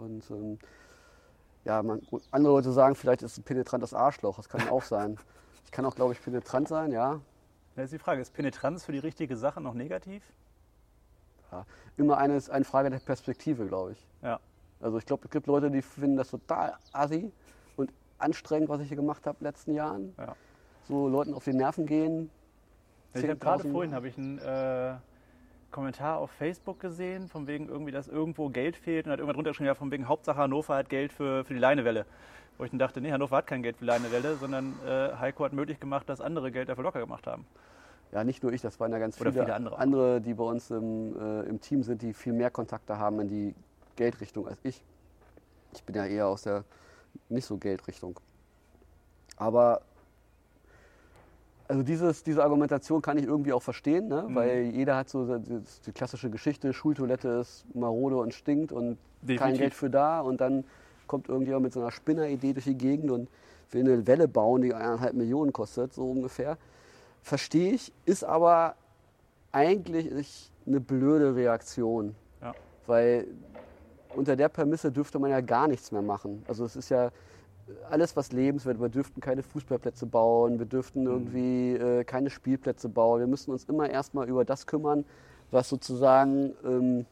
Und ähm, ja, man, andere Leute sagen, vielleicht ist es ein penetrantes Arschloch. Das kann auch sein. Ich kann auch, glaube ich, penetrant sein, ja. Da ist die Frage, ist Penetranz für die richtige Sache noch negativ? ja. Immer eine, eine Frage der Perspektive, glaube ich. Ja. Also ich glaube, es gibt Leute, die finden das total assi anstrengend, was ich hier gemacht habe in den letzten Jahren. Ja. So Leuten auf die Nerven gehen. Ich habe gerade 10.000 vorhin habe ich einen äh, Kommentar auf Facebook gesehen, von wegen irgendwie, dass irgendwo Geld fehlt und hat irgendwann drunter geschrieben, ja, von wegen Hauptsache Hannover hat Geld für, für die Leinewelle. Wo ich dann dachte, nee, Hannover hat kein Geld für die Leinewelle, sondern äh, Heiko hat möglich gemacht, dass andere Geld dafür locker gemacht haben. ja, nicht nur ich, das waren ja ganz viele, viele andere andere, die bei uns im, äh, im Team sind, die viel mehr Kontakte haben in die Geldrichtung als ich. Ich bin ja eher aus der nicht so Geldrichtung. Aber also dieses, diese Argumentation kann ich irgendwie auch verstehen, ne? Mhm. weil jeder hat so die, die klassische Geschichte, Schultoilette ist marode und stinkt und kein Definitiv. Geld für da und dann kommt irgendjemand mit so einer Spinneridee durch die Gegend und will eine Welle bauen, die eineinhalb Millionen kostet, so ungefähr. Verstehe ich, ist aber eigentlich eine blöde Reaktion, Ja. weil unter der Prämisse dürfte man ja gar nichts mehr machen. Also es ist ja alles, was lebenswert, wir dürften keine Fußballplätze bauen, wir dürften irgendwie äh, keine Spielplätze bauen. Wir müssen uns immer erstmal über das kümmern, was sozusagen ähm,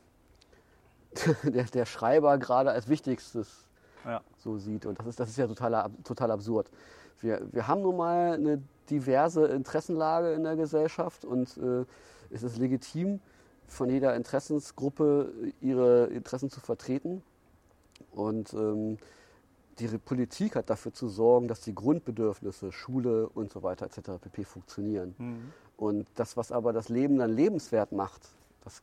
der, der Schreiber gerade als wichtigstes Ja. so sieht. Und das ist, das ist ja total, total absurd. Wir, wir haben nun mal eine diverse Interessenlage in der Gesellschaft und äh, es ist legitim, von jeder Interessensgruppe ihre Interessen zu vertreten. Und ähm, die Politik hat dafür zu sorgen, dass die Grundbedürfnisse, Schule und so weiter etc. pp. funktionieren. Mhm. Und das, was aber das Leben dann lebenswert macht, das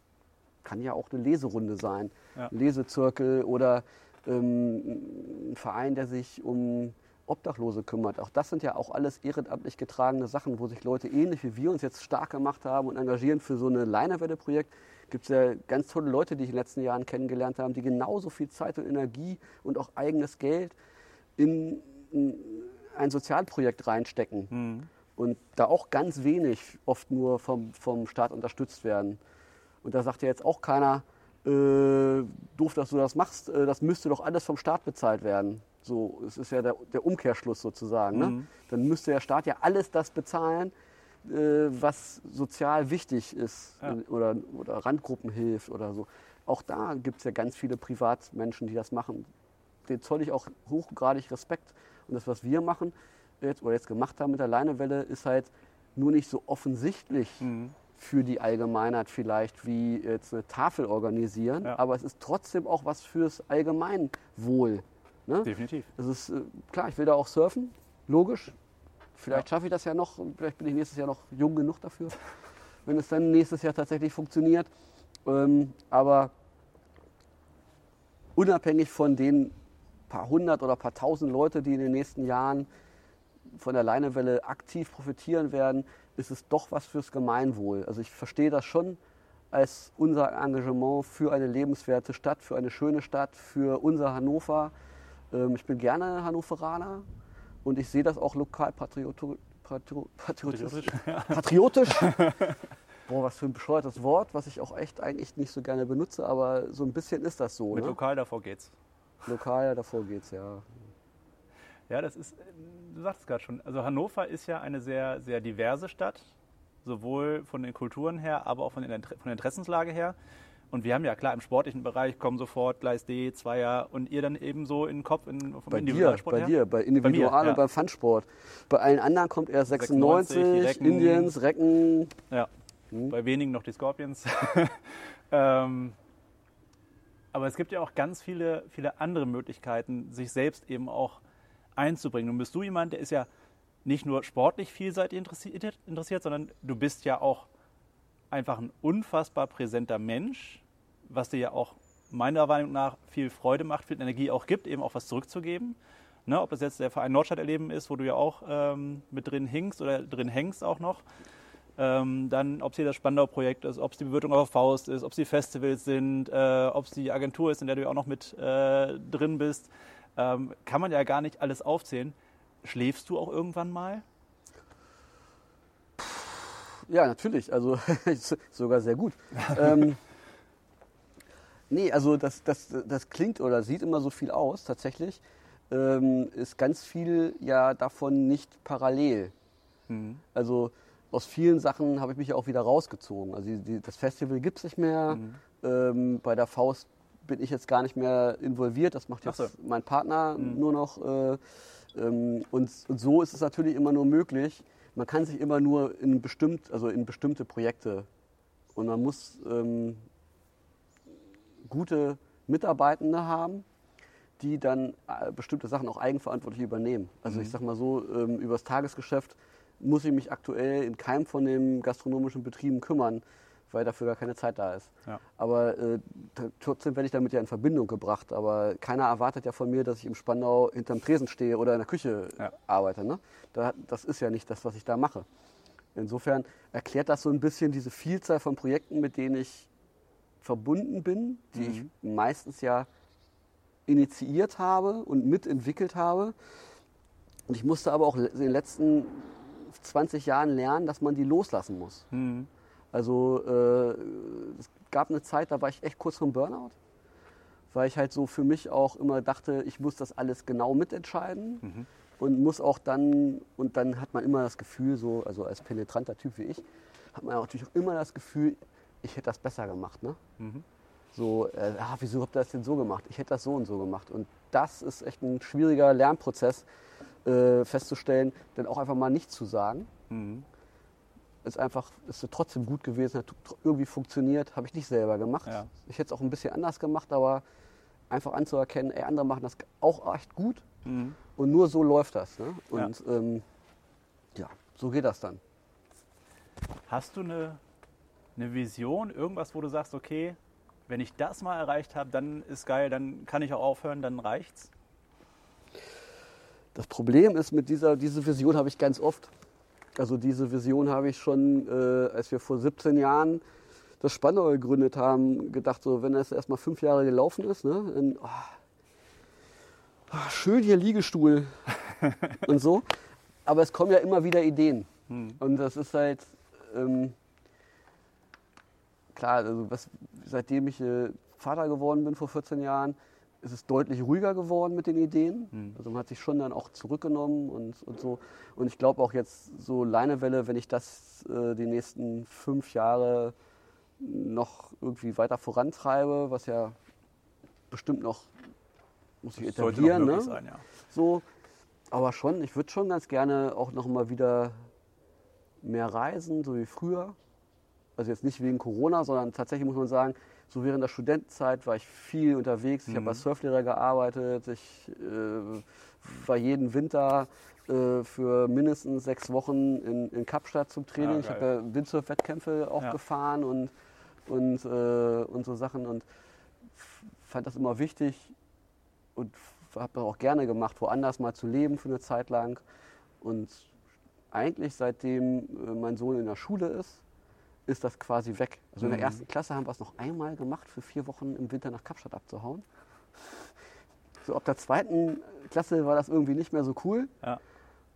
kann ja auch eine Leserunde sein. Ja. Lesezirkel oder ähm, ein Verein, der sich um Obdachlose kümmert. Auch das sind ja auch alles ehrenamtlich getragene Sachen, wo sich Leute ähnlich wie wir uns jetzt stark gemacht haben und engagieren für so eine Leinerwelle-Projekt. Gibt es ja ganz tolle Leute, die ich in den letzten Jahren kennengelernt habe, die genauso viel Zeit und Energie und auch eigenes Geld in in ein Sozialprojekt reinstecken Mhm. und da auch ganz wenig oft nur vom, vom Staat unterstützt werden. Und da sagt ja jetzt auch keiner, äh, doof, dass du das machst, äh, das müsste doch alles vom Staat bezahlt werden. So, es ist ja der, der Umkehrschluss sozusagen. Ne? Mhm. Dann müsste der Staat ja alles das bezahlen, äh, was sozial wichtig ist Ja. äh, oder, oder Randgruppen hilft oder so. Auch da gibt es ja ganz viele Privatmenschen, die das machen. Den zoll ich auch hochgradig Respekt. Und das, was wir machen, jetzt, oder jetzt gemacht haben mit der Leinewelle, ist halt nur nicht so offensichtlich Mhm. Für die Allgemeinheit vielleicht wie jetzt eine Tafel organisieren, Ja. aber es ist trotzdem auch was fürs Allgemeinwohl. Ne? Definitiv. Es ist äh, klar, ich will da auch surfen, logisch. Vielleicht Ja. schaffe ich das ja noch, vielleicht bin ich nächstes Jahr noch jung genug dafür, wenn es dann nächstes Jahr tatsächlich funktioniert. Ähm, aber unabhängig von den paar hundert oder paar tausend Leute, die in den nächsten Jahren von der Leinewelle aktiv profitieren werden, ist es doch was fürs Gemeinwohl. Also ich verstehe das schon als unser Engagement für eine lebenswerte Stadt, für eine schöne Stadt, für unser Hannover. Ähm, ich bin gerne Hannoveraner und ich sehe das auch lokal patriotisch. Patriotisch. patriotisch. Boah, was für ein bescheuertes Wort, was ich auch echt eigentlich nicht so gerne benutze, aber so ein bisschen ist das so. Mit Ne? lokal davor geht's. Lokal, davor geht's, ja. Ja, das ist, du sagst es gerade schon. Also Hannover ist ja eine sehr, sehr diverse Stadt, sowohl von den Kulturen her, aber auch von, der Interessenslage her. Und wir haben ja klar im sportlichen Bereich kommen sofort Gleis D, Zweier und ihr dann eben so in den Kopf in, vom Bei dir, Individualsport bei her. dir, bei Individual ja. und beim Funsport. Bei allen anderen kommt erst 96, 96, die Recken. Indians, Recken. Ja, Hm. bei wenigen noch die Scorpions. ähm, aber es gibt ja auch ganz viele, viele andere Möglichkeiten, sich selbst eben auch einzubringen. Nun bist du jemand, der ist ja nicht nur sportlich vielseitig interessiert, interessiert, sondern du bist ja auch einfach ein unfassbar präsenter Mensch, was dir ja auch meiner Meinung nach viel Freude macht, viel Energie auch gibt, eben auch was zurückzugeben. Ne, ob das jetzt der Verein Nordstadt erleben ist, wo du ja auch ähm, mit drin hinkst oder drin hängst auch noch. Ähm, dann, ob es hier das Spandau-Projekt ist, ob es die Bewirtung auf Faust ist, ob es die Festivals sind, äh, ob es die Agentur ist, in der du ja auch noch mit äh, drin bist, ähm, kann man ja gar nicht alles aufzählen. Schläfst du auch irgendwann mal? Ja, natürlich. Also sogar sehr gut. ähm, nee, also das, das, das klingt oder sieht immer so viel aus. Tatsächlich ähm, ist ganz viel ja davon nicht parallel. Mhm. Also aus vielen Sachen habe ich mich ja auch wieder rausgezogen. Also die, die, das Festival gibt es nicht mehr. Mhm. Ähm, bei der Faust bin ich jetzt gar nicht mehr involviert. Das macht Ach jetzt so. mein Partner Mhm. nur noch. Äh, ähm, und, und so ist es natürlich immer nur möglich. Man kann sich immer nur in, bestimmt, also in bestimmte Projekte und man muss ähm, gute Mitarbeitende haben, die dann äh, bestimmte Sachen auch eigenverantwortlich übernehmen. Also ich Mhm. sag mal so, ähm, über das Tagesgeschäft muss ich mich aktuell in keinem von den gastronomischen Betrieben kümmern, weil dafür gar keine Zeit da ist. Ja. Aber äh, trotzdem werde ich damit ja in Verbindung gebracht. Aber keiner erwartet ja von mir, dass ich im Spandau hinterm Tresen stehe oder in der Küche Ja. arbeite. Ne? Da, das ist ja nicht das, was ich da mache. Insofern erklärt das so ein bisschen diese Vielzahl von Projekten, mit denen ich verbunden bin, die ich meistens ja initiiert habe und mitentwickelt habe. Und ich musste aber auch in den letzten 20 Jahren lernen, dass man die loslassen muss. Mhm. Also äh, es gab eine Zeit, da war ich echt kurz vom Burnout, weil ich halt so für mich auch immer dachte, ich muss das alles genau mitentscheiden und muss auch dann, und dann hat man immer das Gefühl, so, also als penetranter Typ wie ich, hat man natürlich auch immer das Gefühl, ich hätte das besser gemacht. Ne? So, äh, ah, wieso habt ihr das denn so gemacht? Ich hätte das so und so gemacht. Und das ist echt ein schwieriger Lernprozess, äh, festzustellen, dann auch einfach mal nicht zu sagen. Mhm. Ist einfach, ist trotzdem gut gewesen, hat irgendwie funktioniert, habe ich nicht selber gemacht. Ja. Ich hätte es auch ein bisschen anders gemacht, aber einfach anzuerkennen, ey, andere machen das auch echt gut Mhm. und nur so läuft das. Ne? Und ja. Ähm, ja, so geht das dann. Hast du eine, eine Vision, irgendwas, wo du sagst, okay, wenn ich das mal erreicht habe, dann ist geil, dann kann ich auch aufhören, dann reicht's? Das Problem ist, mit dieser diese Vision habe ich ganz oft. Also diese Vision habe ich schon, äh, als wir vor 17 Jahren das Spandau gegründet haben, gedacht, so wenn das erstmal fünf Jahre gelaufen ist, ne, dann, oh, ah, schön hier Liegestuhl und so. Aber es kommen ja immer wieder Ideen. Und das ist halt, ähm, klar, also was, seitdem ich äh, Vater geworden bin vor 14 Jahren, ist es deutlich ruhiger geworden mit den Ideen. Also man hat sich schon dann auch zurückgenommen und, und so. Und ich glaube auch jetzt so Leinewelle, wenn ich das äh, die nächsten fünf Jahre noch irgendwie weiter vorantreibe, was ja bestimmt noch muss ich Das etablieren, ne? sein, ja. So, aber schon, ich würde schon ganz gerne auch noch mal wieder mehr reisen, so wie früher. Also jetzt nicht wegen Corona, sondern tatsächlich muss man sagen, so während der Studentenzeit war ich viel unterwegs. Ich habe als Surflehrer gearbeitet. Ich äh, war jeden Winter äh, für mindestens sechs Wochen in, in Kapstadt zum Training. Ja, ich habe ja Windsurf-Wettkämpfe auch Ja. gefahren und, und, äh, und so Sachen und fand das immer wichtig und habe das auch gerne gemacht, woanders mal zu leben für eine Zeit lang. Und eigentlich seitdem äh, mein Sohn in der Schule ist, ist das quasi weg. Also in der Mhm. ersten Klasse haben wir es noch einmal gemacht, für vier Wochen im Winter nach Kapstadt abzuhauen. So ab der zweiten Klasse war das irgendwie nicht mehr so cool. Ja.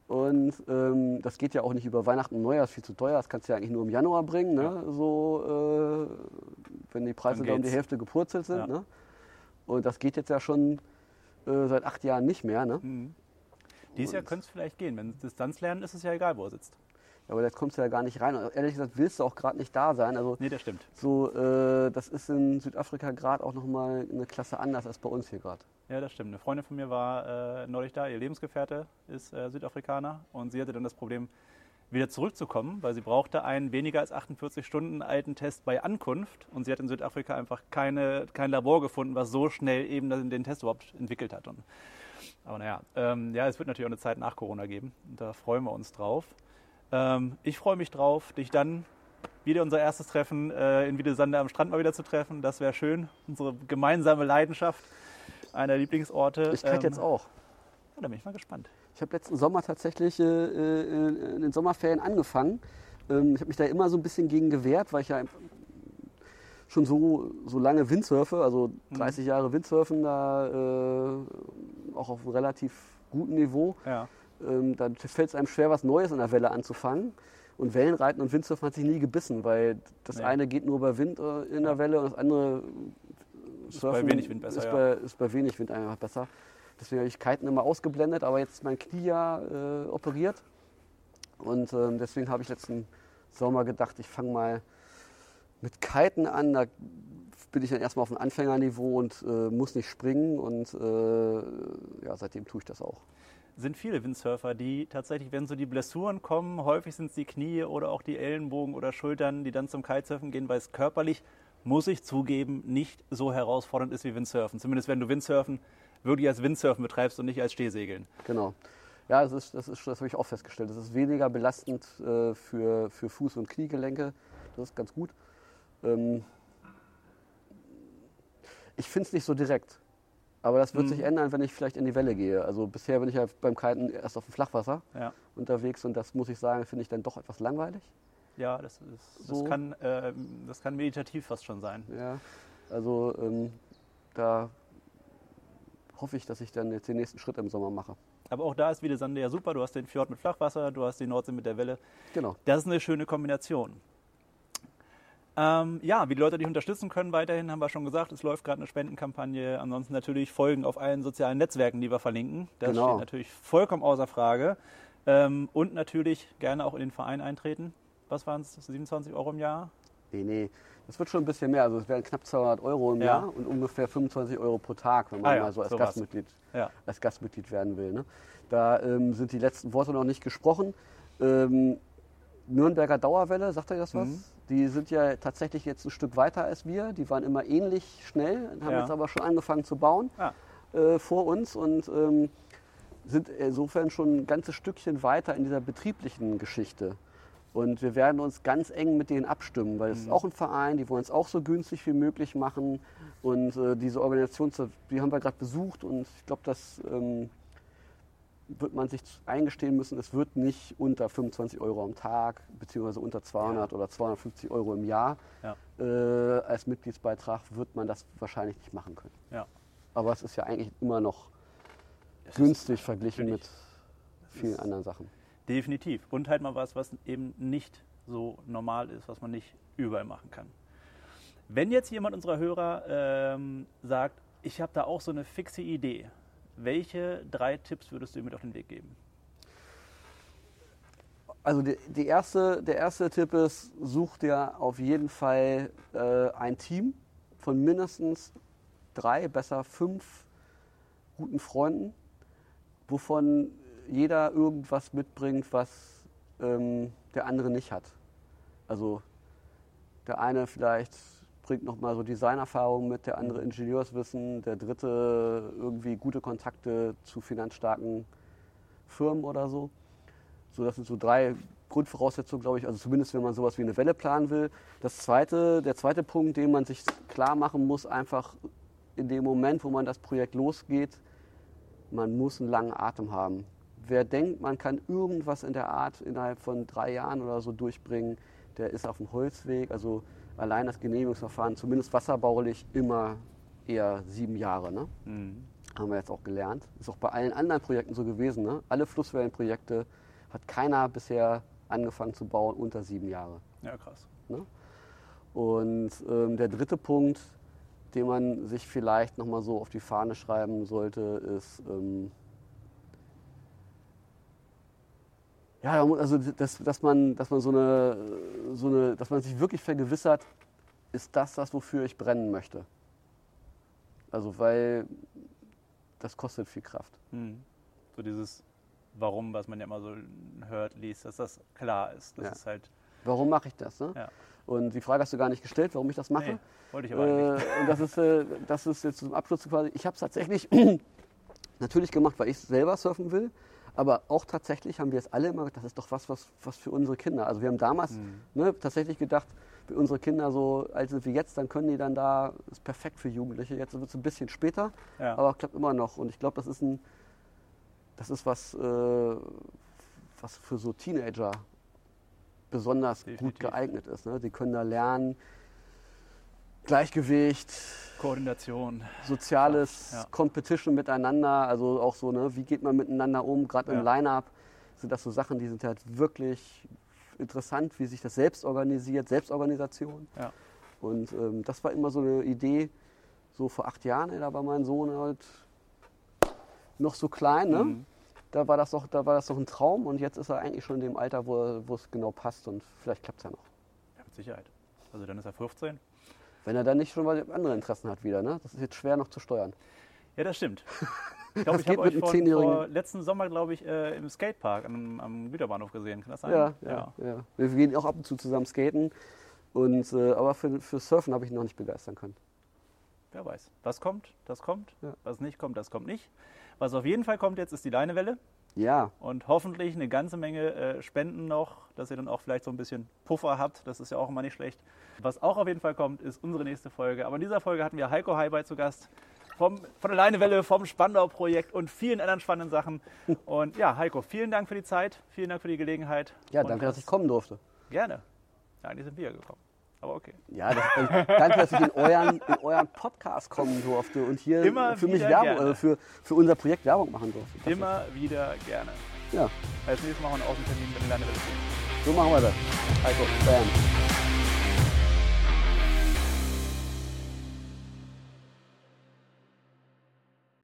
Und ähm, das geht ja auch nicht über Weihnachten und Neujahr, ist viel zu teuer. Das kannst du ja eigentlich nur im Januar bringen, ne? so, äh, wenn die Preise da um die. Hälfte gepurzelt sind. Ja. Ne? Und das geht jetzt ja schon äh, seit acht Jahren nicht mehr. Ne? Mhm. Dieses Jahr Und- könnte es vielleicht gehen. Wenn Distanz lernen, ist es ja egal, wo er sitzt. Aber jetzt kommst du ja gar nicht rein. Und ehrlich gesagt willst du auch gerade nicht da sein. Also Nee, das stimmt. so, äh, das ist in Südafrika gerade auch nochmal eine Klasse anders als bei uns hier gerade. Ja, das stimmt. Eine Freundin von mir war äh, neulich da, ihr Lebensgefährte ist äh, Südafrikaner und sie hatte dann das Problem, wieder zurückzukommen, weil sie brauchte einen weniger als 48 Stunden alten Test bei Ankunft und sie hat in Südafrika einfach keine, kein Labor gefunden, was so schnell eben den den Test überhaupt entwickelt hat. Und, aber naja, ähm, ja, es wird natürlich auch eine Zeit nach Corona geben da freuen wir uns drauf. Ähm, ich freue mich drauf, dich dann wieder unser erstes Treffen äh, in Wiedesande am Strand mal wieder zu treffen. Das wäre schön. Unsere gemeinsame Leidenschaft, einer Lieblingsorte. Ich kite Ähm, jetzt auch. ja, da bin ich mal gespannt. Ich habe letzten Sommer tatsächlich äh, äh, in den Sommerferien angefangen. Ähm, ich habe mich da immer so ein bisschen gegen gewehrt, weil ich ja schon so, so lange Windsurfe, also 30 Jahre Windsurfen, da äh, auch auf einem relativ guten Niveau. Ja. Ähm, da fällt es einem schwer, was Neues in der Welle anzufangen. Und Wellenreiten und Windsurfen hat sich nie gebissen, weil das Nee. eine geht nur bei Wind äh, in der Welle und das andere Ist bei wenig Wind besser, ist, ja. bei, ist bei wenig Wind einfach besser. Deswegen habe ich Kiten immer ausgeblendet, aber jetzt ist mein Knie ja äh, operiert. Und ähm, deswegen habe ich letzten Sommer gedacht, ich fange mal mit Kiten an. Da bin ich dann erstmal auf dem Anfängerniveau und äh, muss nicht springen. Und äh, ja, seitdem tue ich das auch. Sind viele Windsurfer, die tatsächlich, wenn so die Blessuren kommen, häufig sind es die Knie oder auch die Ellenbogen oder Schultern, die dann zum Kitesurfen gehen, weil es körperlich, muss ich zugeben, nicht so herausfordernd ist wie Windsurfen. Zumindest wenn du Windsurfen wirklich als Windsurfen betreibst und nicht als Stehsegeln. Genau. Ja, das, ist, das, ist, das habe ich auch festgestellt. Das ist weniger belastend äh, für, für Fuß- und Kniegelenke. Das ist ganz gut. Ähm, ich finde es nicht so direkt. Aber das wird Mhm. sich ändern, wenn ich vielleicht in die Welle gehe. Also bisher bin ich ja beim Kiten erst auf dem Flachwasser Ja. unterwegs und das muss ich sagen, finde ich dann doch etwas langweilig. Ja, das, ist, So. das, kann, äh, das kann meditativ fast schon sein. Ja, also ähm, da hoffe ich, dass ich dann jetzt den nächsten Schritt im Sommer mache. Aber auch da ist wieder Sande ja super. Du hast den Fjord mit Flachwasser, du hast die Nordsee mit der Welle. Genau. Das ist eine schöne Kombination. Ähm, ja, wie die Leute dich unterstützen können, weiterhin haben wir schon gesagt, es läuft gerade eine Spendenkampagne. Ansonsten natürlich Folgen auf allen sozialen Netzwerken, die wir verlinken. Das Genau. steht natürlich vollkommen außer Frage. Ähm, und natürlich gerne auch in den Verein eintreten. Was waren es? 27 Euro im Jahr? Nee, nee, das wird schon ein bisschen mehr. Also es wären knapp 200 Euro im Ja. Jahr und ungefähr 25 Euro pro Tag, wenn man Ah ja, mal so als sowas. Gastmitglied, Ja. als Gastmitglied werden will. Ne? Da ähm, sind die letzten Worte noch nicht gesprochen. Ähm, Nürnberger Dauerwelle, sagt euch das was? Mhm. Die sind ja tatsächlich jetzt ein Stück weiter als wir. Die waren immer ähnlich schnell, haben Ja. jetzt aber schon angefangen zu bauen Ah. äh, vor uns und ähm, sind insofern schon ein ganzes Stückchen weiter in dieser betrieblichen Geschichte. Und wir werden uns ganz eng mit denen abstimmen, weil es ist Mhm. auch ein Verein, die wollen es auch so günstig wie möglich machen. Und äh, diese Organisation, die haben wir gerade besucht und ich glaube, das ähm, wird man sich eingestehen müssen, es wird nicht unter 25 Euro am Tag, beziehungsweise unter 200 oder 250 Euro im Jahr. Ja. Äh, als Mitgliedsbeitrag wird man das wahrscheinlich nicht machen können. Ja. Aber es ist ja eigentlich immer noch Es günstig verglichen mit vielen anderen Sachen. Definitiv. Und halt mal was, was eben nicht so normal ist, was man nicht überall machen kann. Wenn jetzt jemand unserer Hörer ähm, sagt, ich habe da auch so eine fixe Idee, welche drei Tipps würdest du ihm mit auf den Weg geben? Also die, die erste, der erste Tipp ist, such dir auf jeden Fall äh, ein Team von mindestens drei, besser fünf guten Freunden, wovon jeder irgendwas mitbringt, was ähm, der andere nicht hat. Also der eine vielleicht bringt nochmal so Designerfahrung mit, der andere Ingenieurswissen, der dritte irgendwie gute Kontakte zu finanzstarken Firmen oder so. So, das sind so drei Grundvoraussetzungen, glaube ich, also zumindest wenn man sowas wie eine Welle planen will. Das zweite, der zweite Punkt, den man sich klar machen muss, einfach in dem Moment, wo man das Projekt losgeht, man muss einen langen Atem haben. Wer denkt, man kann irgendwas in der Art innerhalb von drei Jahren oder so durchbringen, der ist auf dem Holzweg. Also allein das Genehmigungsverfahren, zumindest wasserbaulich, immer eher sieben Jahre. Ne? haben wir jetzt auch gelernt. Ist auch bei allen anderen Projekten so gewesen. Ne? Alle Flusswellenprojekte hat keiner bisher angefangen zu bauen unter sieben Jahre. Ja, krass. Und ähm, der dritte Punkt, den man sich vielleicht nochmal so auf die Fahne schreiben sollte, ist, ähm, ja, also dass, dass, man, dass man so eine, so eine, dass man sich wirklich vergewissert, ist das das, wofür ich brennen möchte. Also weil das kostet viel Kraft. Mhm. So dieses Warum, was man ja immer so hört, liest, dass das klar ist. Das Ja. ist halt, Warum mache ich das? Ne? Ja. Und die Frage hast du gar nicht gestellt, warum ich das mache. nee, wollte ich aber. Äh, und das ist, äh, das ist jetzt zum Abschluss quasi. Ich habe es tatsächlich natürlich gemacht, weil ich selber surfen will. Aber auch tatsächlich haben wir es alle immer, gedacht, das ist doch was, was, was für unsere Kinder. Also wir haben damals Mhm. ne, tatsächlich gedacht, für unsere Kinder so alt sind wie jetzt, dann können die dann da, ist perfekt für Jugendliche. Jetzt wird es ein bisschen später, Ja. aber klappt immer noch. Und ich glaube, das ist ein, das ist was, äh, was für so Teenager besonders gut Definitiv. geeignet ist. Ne? Die können da lernen, Gleichgewicht, Koordination. soziales Ja. Competition miteinander, also auch so, ne, wie geht man miteinander um, gerade im Ja. Line-Up sind das so Sachen, die sind halt wirklich interessant, wie sich das selbst organisiert, Selbstorganisation. Ja. Und ähm, das war immer so eine Idee, so vor acht Jahren, ey, da war mein Sohn halt noch so klein, ne? Mhm. Da war das doch, da war das doch ein Traum und jetzt ist er eigentlich schon in dem Alter, wo, er- wo es genau passt und vielleicht klappt es ja noch. Ja, mit Sicherheit. Also dann ist er 15. Wenn er dann nicht schon mal andere Interessen hat wieder, ne? Das ist jetzt schwer noch zu steuern. Ja, das stimmt. Ich glaube, ich habe euch vor, vor letzten Sommer, glaube ich, äh, im Skatepark am, am Güterbahnhof gesehen. Kann das sein? Ja, ja, ja. Wir gehen auch ab und zu zusammen skaten. Und, äh, aber für, für Surfen habe ich ihn noch nicht begeistern können. Wer weiß. Was kommt, das kommt. Ja. Was nicht kommt, das kommt nicht. Was auf jeden Fall kommt jetzt, ist die Leinewelle. Ja. Und hoffentlich eine ganze Menge äh, Spenden noch, dass ihr dann auch vielleicht so ein bisschen Puffer habt. Das ist ja auch immer nicht schlecht. Was auch auf jeden Fall kommt, ist unsere nächste Folge. Aber in dieser Folge hatten wir Heiko Haibei zu Gast. Vom, von der Leinewelle, vom Spandau-Projekt und vielen anderen spannenden Sachen. Und ja, Heiko, vielen Dank für die Zeit, vielen Dank für die Gelegenheit. Ja, danke, dass ich kommen durfte. Gerne. Ja, eigentlich sind wir gekommen. Aber okay. Ja, das, äh, danke, dass ich in euren, in euren Podcast kommen durfte und hier Immer für mich Werbung, äh, für, für unser Projekt Werbung machen durfte. Das Immer wieder gerne. ist- Ja, Als nächstes machen wir einen Außentermin mit den Leinewelle. so machen wir das. Heiko, Bam.